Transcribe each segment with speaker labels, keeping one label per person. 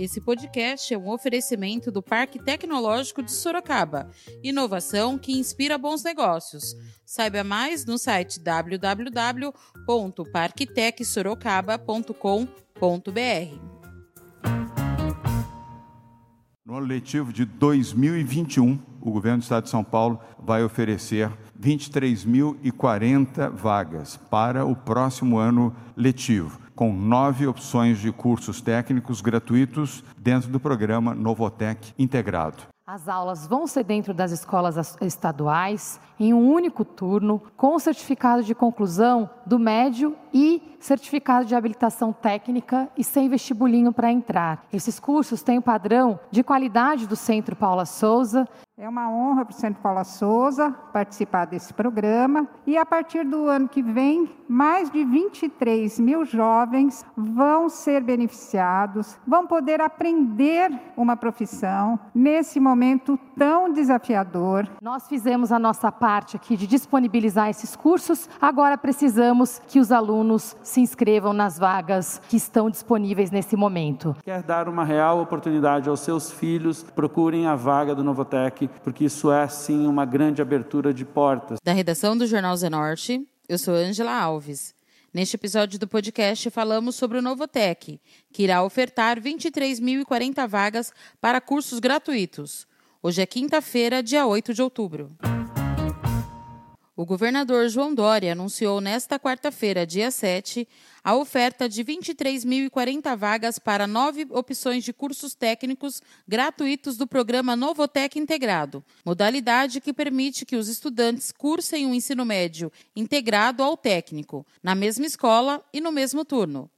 Speaker 1: Esse podcast é um oferecimento do Parque Tecnológico de Sorocaba. Inovação que inspira bons negócios. Saiba mais no site www.parktecsorocaba.com.br.
Speaker 2: No ano letivo de 2021, o governo do Estado de São Paulo vai oferecer 23.040 vagas para o próximo ano letivo, com nove opções de cursos técnicos gratuitos dentro do programa Novotec Integrado.
Speaker 3: As aulas vão ser dentro das escolas estaduais, em um único turno, com certificado de conclusão do médio e certificado de habilitação técnica e sem vestibulinho para entrar. Esses cursos têm o padrão de qualidade do Centro Paula Souza
Speaker 4: é uma honra para o Centro Paula Souza participar desse programa e a partir do ano que vem, mais de 23 mil jovens vão ser beneficiados, vão poder aprender uma profissão nesse momento tão desafiador.
Speaker 3: Nós fizemos a nossa parte aqui de disponibilizar esses cursos, agora precisamos que os alunos se inscrevam nas vagas que estão disponíveis nesse momento.
Speaker 5: Quer dar uma real oportunidade aos seus filhos, procurem a vaga do Novotec porque isso é sim uma grande abertura de portas.
Speaker 1: Da redação do Jornal Zenorte, eu sou Angela Alves. Neste episódio do podcast falamos sobre o Novotec, que irá ofertar 23.040 vagas para cursos gratuitos. Hoje é quinta-feira, dia 8 de outubro. O governador João Dória anunciou nesta quarta-feira, dia 7, a oferta de 23.040 vagas para nove opções de cursos técnicos gratuitos do programa Novotec Integrado, modalidade que permite que os estudantes cursem o ensino médio integrado ao técnico, na mesma escola e no mesmo turno.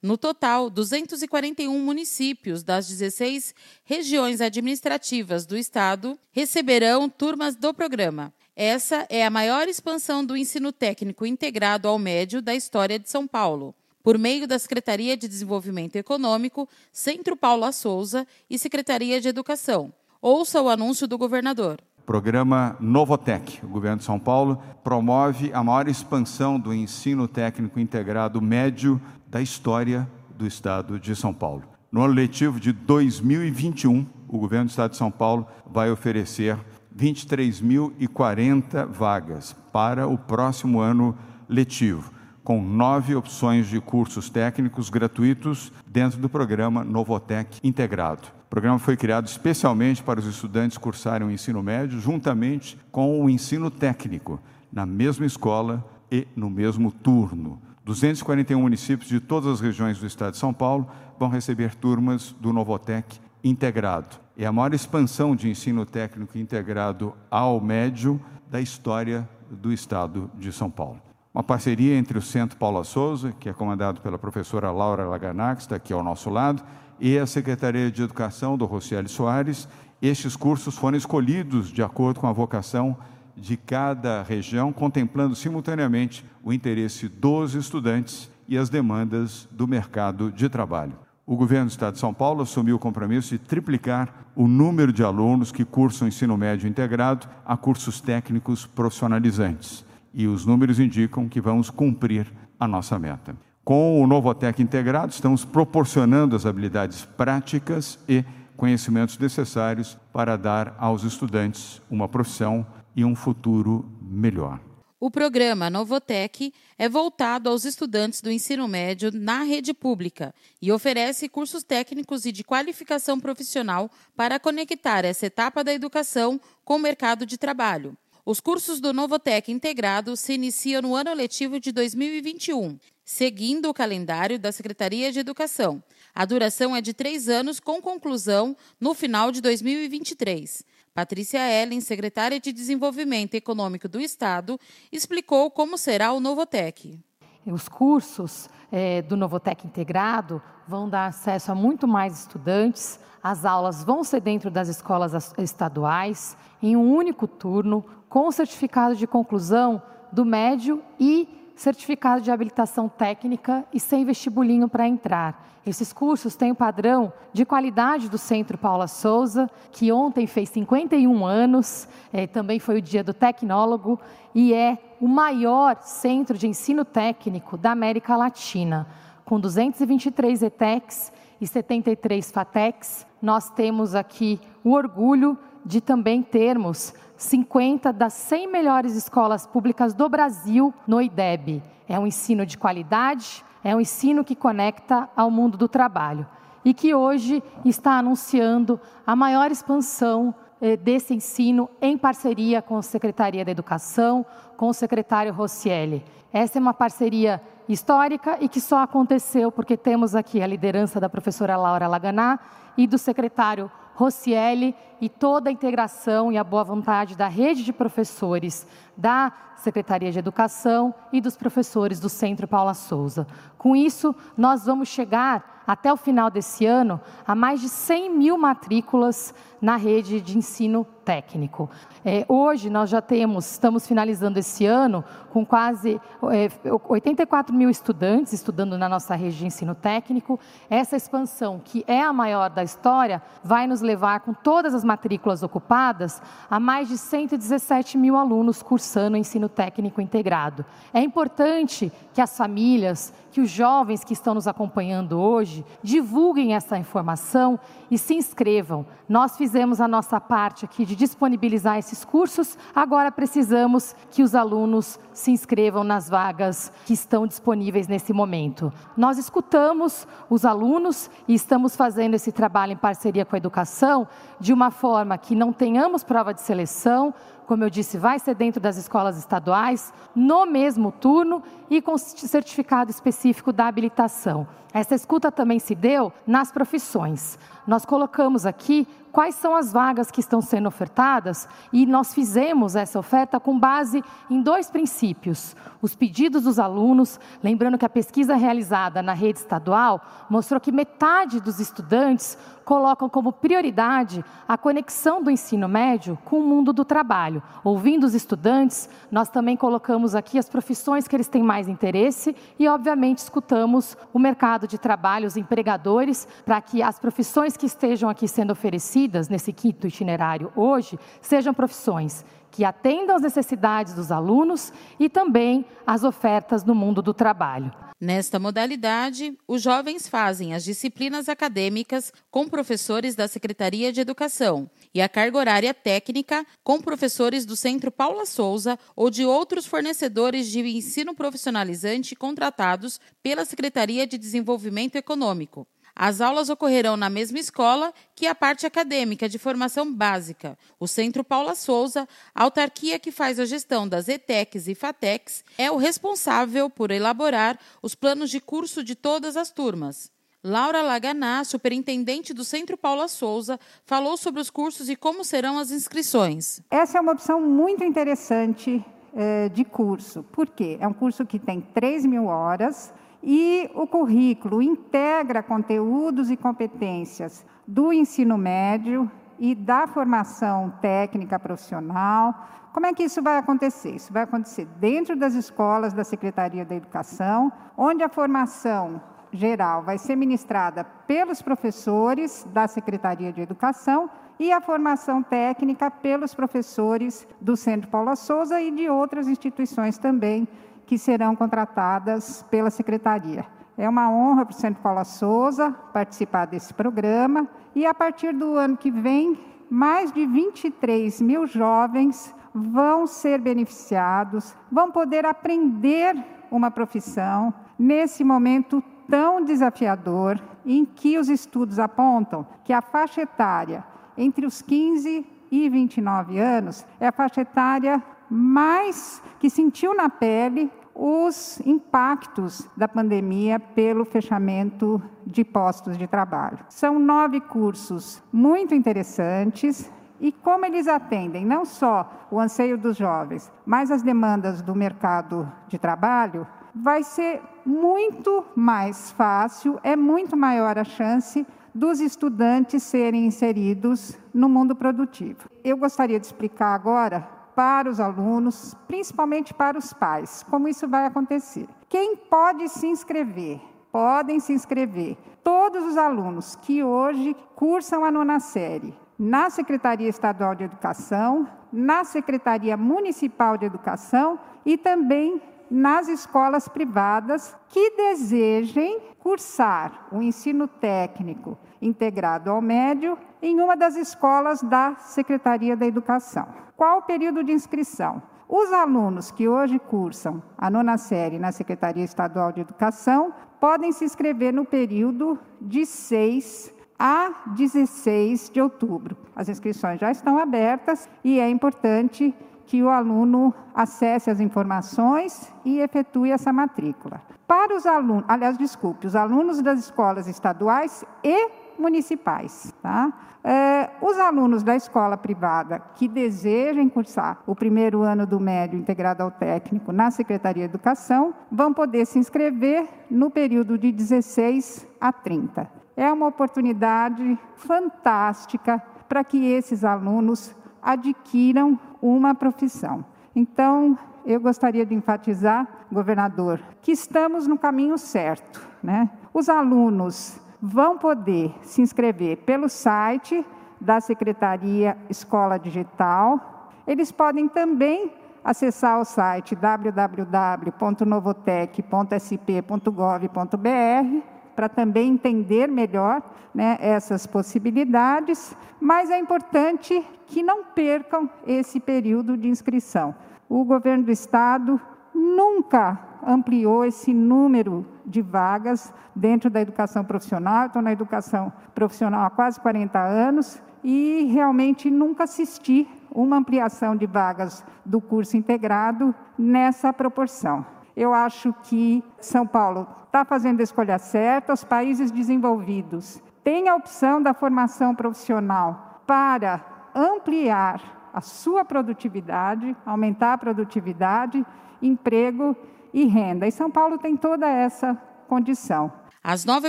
Speaker 1: No total, 241 municípios das 16 regiões administrativas do estado receberão turmas do programa. Essa é a maior expansão do ensino técnico integrado ao médio da história de São Paulo, por meio da Secretaria de Desenvolvimento Econômico, Centro Paula Souza e Secretaria de Educação. Ouça o anúncio do governador.
Speaker 2: Programa Novotec. O governo de São Paulo promove a maior expansão do ensino técnico integrado médio da história do estado de São Paulo. No ano letivo de 2021, o governo do estado de São Paulo vai oferecer 23.040 vagas para o próximo ano letivo, com nove opções de cursos técnicos gratuitos dentro do programa Novotec Integrado. O programa foi criado especialmente para os estudantes cursarem o ensino médio juntamente com o ensino técnico, na mesma escola e no mesmo turno. 241 municípios de todas as regiões do estado de São Paulo vão receber turmas do Novotec integrado. É a maior expansão de ensino técnico integrado ao médio da história do estado de São Paulo. Uma parceria entre o Centro Paula Souza, que é comandado pela professora Laura Laganax, está aqui ao nosso lado, e a Secretaria de Educação do Rocieli Soares. Estes cursos foram escolhidos de acordo com a vocação de cada região, contemplando simultaneamente o interesse dos estudantes e as demandas do mercado de trabalho o governo do Estado de São Paulo assumiu o compromisso de triplicar o número de alunos que cursam ensino médio integrado a cursos técnicos profissionalizantes. E os números indicam que vamos cumprir a nossa meta. Com o Novotec integrado, estamos proporcionando as habilidades práticas e conhecimentos necessários para dar aos estudantes uma profissão e um futuro melhor.
Speaker 1: O programa Novotec é voltado aos estudantes do ensino médio na rede pública e oferece cursos técnicos e de qualificação profissional para conectar essa etapa da educação com o mercado de trabalho. Os cursos do Novotec Integrado se iniciam no ano letivo de 2021, seguindo o calendário da Secretaria de Educação. A duração é de três anos, com conclusão no final de 2023. Patrícia Ellen, secretária de Desenvolvimento Econômico do Estado, explicou como será o Novotec.
Speaker 3: Os cursos é, do Novotec Integrado vão dar acesso a muito mais estudantes. As aulas vão ser dentro das escolas estaduais, em um único turno, com certificado de conclusão do médio e certificado de habilitação técnica e sem vestibulinho para entrar. Esses cursos têm o padrão de qualidade do Centro Paula Souza, que ontem fez 51 anos, é, também foi o dia do tecnólogo, e é o maior centro de ensino técnico da América Latina, com 223 ETECs e 73 FATECs, nós temos aqui o orgulho de também termos 50 das 100 melhores escolas públicas do Brasil no IDEB. É um ensino de qualidade, é um ensino que conecta ao mundo do trabalho e que hoje está anunciando a maior expansão eh, desse ensino em parceria com a Secretaria da Educação, com o secretário Rossielli. Essa é uma parceria histórica e que só aconteceu porque temos aqui a liderança da professora Laura Laganá e do secretário Rossielli e toda a integração e a boa vontade da rede de professores da Secretaria de Educação e dos professores do Centro Paula Souza. Com isso, nós vamos chegar até o final desse ano a mais de 100 mil matrículas na rede de ensino técnico. É, hoje nós já temos, estamos finalizando esse ano com quase é, 84 mil estudantes estudando na nossa rede de ensino técnico. Essa expansão, que é a maior da história, vai nos levar, com todas as matrículas ocupadas, a mais de 117 mil alunos cursando ensino técnico integrado. É importante que as famílias, que os jovens que estão nos acompanhando hoje, divulguem essa informação e se inscrevam. Nós fizemos a nossa parte aqui de disponibilizar esses cursos, agora precisamos que os alunos se inscrevam nas vagas que estão disponíveis nesse momento. Nós escutamos os alunos e estamos fazendo esse trabalho em parceria com a educação de uma forma que não tenhamos prova de seleção, como eu disse, vai ser dentro das escolas estaduais, no mesmo turno e com certificado específico da habilitação. Essa escuta também se deu nas profissões. Nós colocamos aqui quais são as vagas que estão sendo ofertadas e nós fizemos essa oferta com base em dois princípios: os pedidos dos alunos, lembrando que a pesquisa realizada na rede estadual mostrou que metade dos estudantes colocam como prioridade a conexão do ensino médio com o mundo do trabalho. Ouvindo os estudantes, nós também colocamos aqui as profissões que eles têm mais interesse e, obviamente, escutamos o mercado de trabalho, os empregadores, para que as profissões que estejam aqui sendo oferecidas nesse quinto itinerário hoje sejam profissões que atendam às necessidades dos alunos e também às ofertas no mundo do trabalho.
Speaker 1: Nesta modalidade, os jovens fazem as disciplinas acadêmicas com professores da Secretaria de Educação e a carga horária técnica com professores do Centro Paula Souza ou de outros fornecedores de ensino profissionalizante contratados pela Secretaria de Desenvolvimento Econômico. As aulas ocorrerão na mesma escola que a parte acadêmica de formação básica. O Centro Paula Souza, autarquia que faz a gestão das ETECs e FATECs, é o responsável por elaborar os planos de curso de todas as turmas. Laura Laganá, superintendente do Centro Paula Souza, falou sobre os cursos e como serão as inscrições.
Speaker 4: Essa é uma opção muito interessante eh, de curso. Por quê? É um curso que tem 3 mil horas e o currículo integra conteúdos e competências do ensino médio e da formação técnica profissional. Como é que isso vai acontecer? Isso vai acontecer dentro das escolas da Secretaria da Educação, onde a formação geral vai ser ministrada pelos professores da Secretaria de Educação e a formação técnica pelos professores do Centro Paula Souza e de outras instituições também que serão contratadas pela Secretaria. É uma honra para o Centro Paula Souza participar desse programa e, a partir do ano que vem, mais de 23 mil jovens vão ser beneficiados, vão poder aprender uma profissão nesse momento tão desafiador em que os estudos apontam que a faixa etária entre os 15 e 29 anos é a faixa etária mais que sentiu na pele os impactos da pandemia pelo fechamento de postos de trabalho. São nove cursos muito interessantes e como eles atendem não só o anseio dos jovens, mas as demandas do mercado de trabalho, vai ser muito mais fácil, é muito maior a chance dos estudantes serem inseridos no mundo produtivo. Eu gostaria de explicar agora para os alunos, principalmente para os pais, como isso vai acontecer. Quem pode se inscrever? Podem se inscrever todos os alunos que hoje cursam a nona série na Secretaria Estadual de Educação, na Secretaria Municipal de Educação e também nas escolas privadas que desejem cursar o ensino técnico integrado ao médio em uma das escolas da Secretaria da Educação. Qual o período de inscrição? Os alunos que hoje cursam a nona série na Secretaria Estadual de Educação podem se inscrever no período de 6 a 16 de outubro. As inscrições já estão abertas e é importante que o aluno acesse as informações e efetue essa matrícula. Para os alunos, aliás, desculpe, os alunos das escolas estaduais e municipais. Tá? É, os alunos da escola privada que desejem cursar o primeiro ano do médio integrado ao técnico na Secretaria de Educação vão poder se inscrever no período de 16 a 30. É uma oportunidade fantástica para que esses alunos adquiram uma profissão. Então, eu gostaria de enfatizar, governador, que estamos no caminho certo. Né? Os alunos vão poder se inscrever pelo site da Secretaria Escola Digital. Eles podem também acessar o site www.novotec.sp.gov.br para também entender melhor né, essas possibilidades, mas é importante que não percam esse período de inscrição. O governo do estado nunca ampliou esse número de vagas dentro da educação profissional. Estou na educação profissional há quase 40 anos e realmente nunca assisti uma ampliação de vagas do curso integrado nessa proporção. Eu acho que São Paulo está fazendo a escolha certa, os países desenvolvidos têm a opção da formação profissional para ampliar a sua produtividade, aumentar a produtividade, emprego e renda. E São Paulo tem toda essa condição.
Speaker 1: As nove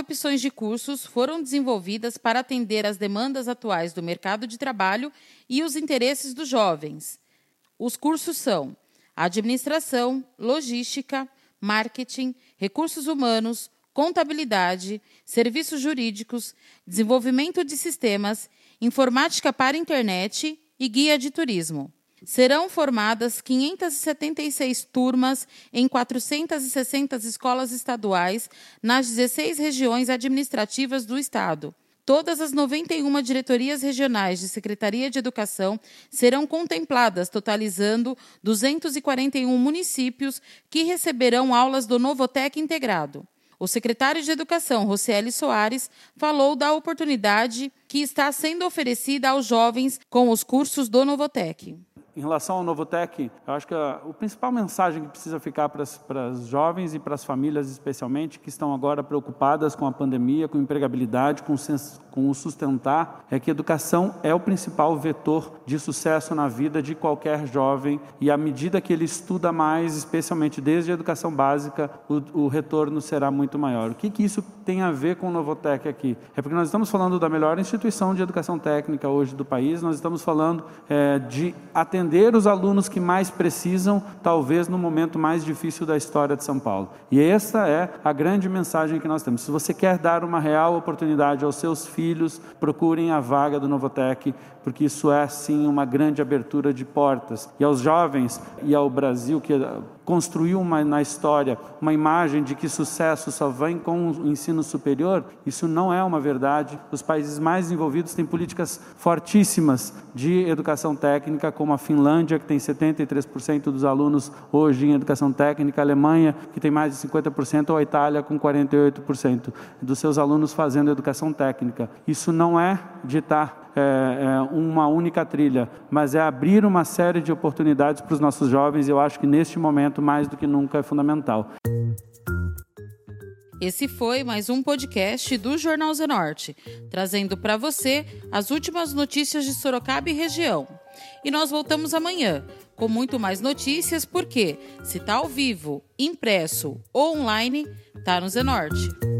Speaker 1: opções de cursos foram desenvolvidas para atender às demandas atuais do mercado de trabalho e os interesses dos jovens. Os cursos são administração, logística, marketing, recursos humanos, contabilidade, serviços jurídicos, desenvolvimento de sistemas, informática para internet e guia de turismo. Serão formadas 576 turmas em 460 escolas estaduais nas 16 regiões administrativas do Estado. Todas as 91 diretorias regionais de Secretaria de Educação serão contempladas, totalizando 241 municípios que receberão aulas do Novotec integrado. O secretário de Educação, Rocieli Soares, falou da oportunidade que está sendo oferecida aos jovens com os cursos do Novotec
Speaker 5: em relação ao Novotec, eu acho que a, a principal mensagem que precisa ficar para as jovens e para as famílias, especialmente, que estão agora preocupadas com a pandemia, com empregabilidade, com, com o sustentar, é que educação é o principal vetor de sucesso na vida de qualquer jovem e à medida que ele estuda mais, especialmente desde a educação básica, o, o retorno será muito maior. O que, que isso tem a ver com o Novotec aqui? É porque nós estamos falando da melhor instituição de educação técnica hoje do país, nós estamos falando é, de atender atender os alunos que mais precisam, talvez no momento mais difícil da história de São Paulo. E essa é a grande mensagem que nós temos. Se você quer dar uma real oportunidade aos seus filhos, procurem a vaga do Novotec, porque isso é sim uma grande abertura de portas. E aos jovens e ao Brasil que construiu uma, na história uma imagem de que sucesso só vem com o ensino superior, isso não é uma verdade. Os países mais desenvolvidos têm políticas fortíssimas de educação técnica, como a Finlândia, que tem 73% dos alunos hoje em educação técnica, a Alemanha, que tem mais de 50%, ou a Itália, com 48% dos seus alunos fazendo educação técnica. Isso não é ditar é, é, uma única trilha, mas é abrir uma série de oportunidades para os nossos jovens. E eu acho que neste momento, mais do que nunca, é fundamental.
Speaker 1: Esse foi mais um podcast do Jornal Zenorte, trazendo para você as últimas notícias de Sorocaba e região. E nós voltamos amanhã com muito mais notícias, porque se está ao vivo, impresso ou online, tá no Zenorte.